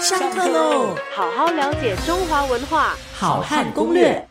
上课喽！好好了解中华文化，好汉攻略。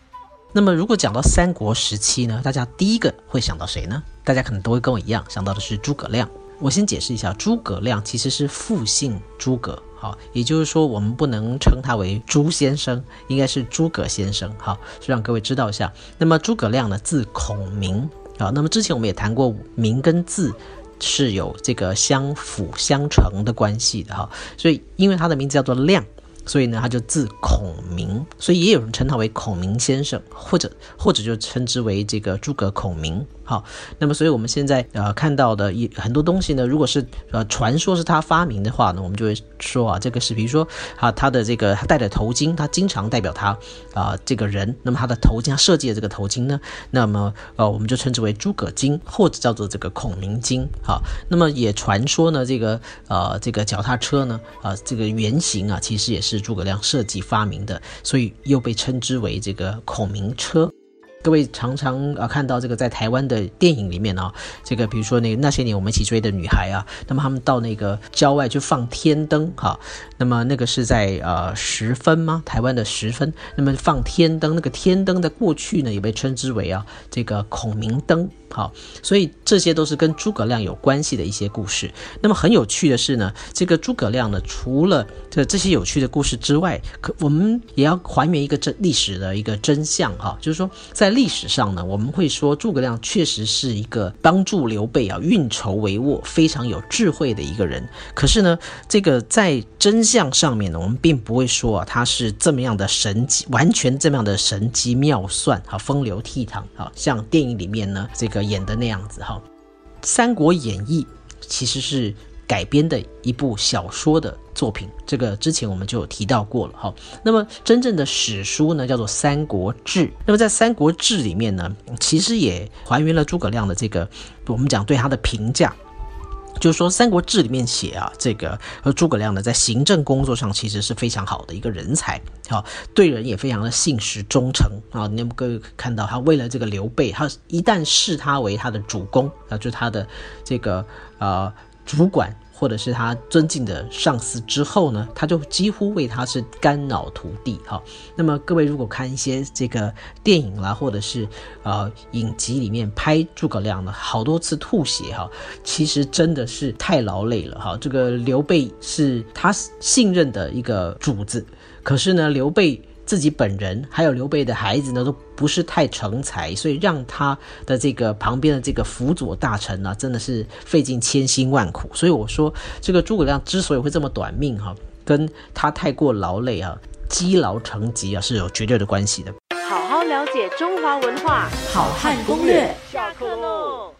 那么，如果讲到三国时期呢，大家第一个会想到谁呢？大家可能都会跟我一样想到的是诸葛亮。我先解释一下，诸葛亮其实是复姓诸葛，好，也就是说我们不能称他为朱先生，应该是诸葛先生，好，是让各位知道一下。那么诸葛亮呢，字孔明，好，那么之前我们也谈过名跟字。是有这个相辅相成的关系的哈，所以因为它的名字叫做量，所以呢他就字孔明，所以也有人称他为孔明先生，或者或者就称之为这个诸葛孔明。好，那么所以我们现在呃看到的一很多东西呢，如果是呃传说是他发明的话呢，我们就会说啊，这个是比如说啊他的这个他戴的头巾，他经常代表他啊这个人，那么他的头巾他设计的这个头巾呢，那么呃我们就称之为诸葛巾，或者叫做这个孔明巾。好，那么也传说呢，这个呃这个脚踏车呢，啊这个原型啊，其实也是是诸葛亮设计发明的，所以又被称之为这个孔明车。各位常常啊看到这个在台湾的电影里面啊，这个比如说那那些年我们一起追的女孩啊，那么他们到那个郊外去放天灯哈，那么那个是在呃十分吗？台湾的十分，那么放天灯，那个天灯在过去呢也被称之为啊这个孔明灯。好，所以这些都是跟诸葛亮有关系的一些故事。那么很有趣的是呢，这个诸葛亮呢，除了这这些有趣的故事之外，可我们也要还原一个真历史的一个真相哈，就是说在历史上呢，我们会说诸葛亮确实是一个帮助刘备啊运筹帷幄、非常有智慧的一个人。可是呢，这个在真相上面呢，我们并不会说啊他是这么样的神机，完全这么样的神机妙算啊，风流倜傥啊，像电影里面呢这个。演的那样子哈，《三国演义》其实是改编的一部小说的作品，这个之前我们就有提到过了哈。那么真正的史书呢，叫做《三国志》。那么在《三国志》里面呢，其实也还原了诸葛亮的这个我们讲对他的评价。就是说，《三国志》里面写啊，这个呃诸葛亮呢，在行政工作上其实是非常好的一个人才，好对人也非常的信实忠诚啊。你们各位看到，他为了这个刘备，他一旦视他为他的主公啊，就是他的这个呃主管。或者是他尊敬的上司之后呢，他就几乎为他是肝脑涂地哈。那么各位如果看一些这个电影啦，或者是呃影集里面拍诸葛亮的好多次吐血哈，其实真的是太劳累了哈。这个刘备是他信任的一个主子，可是呢，刘备。自己本人还有刘备的孩子呢，都不是太成才，所以让他的这个旁边的这个辅佐大臣呢，真的是费尽千辛万苦。所以我说，这个诸葛亮之所以会这么短命哈，跟他太过劳累啊，积劳成疾啊，是有绝对的关系的。好好了解中华文化，好汉攻略。下课喽。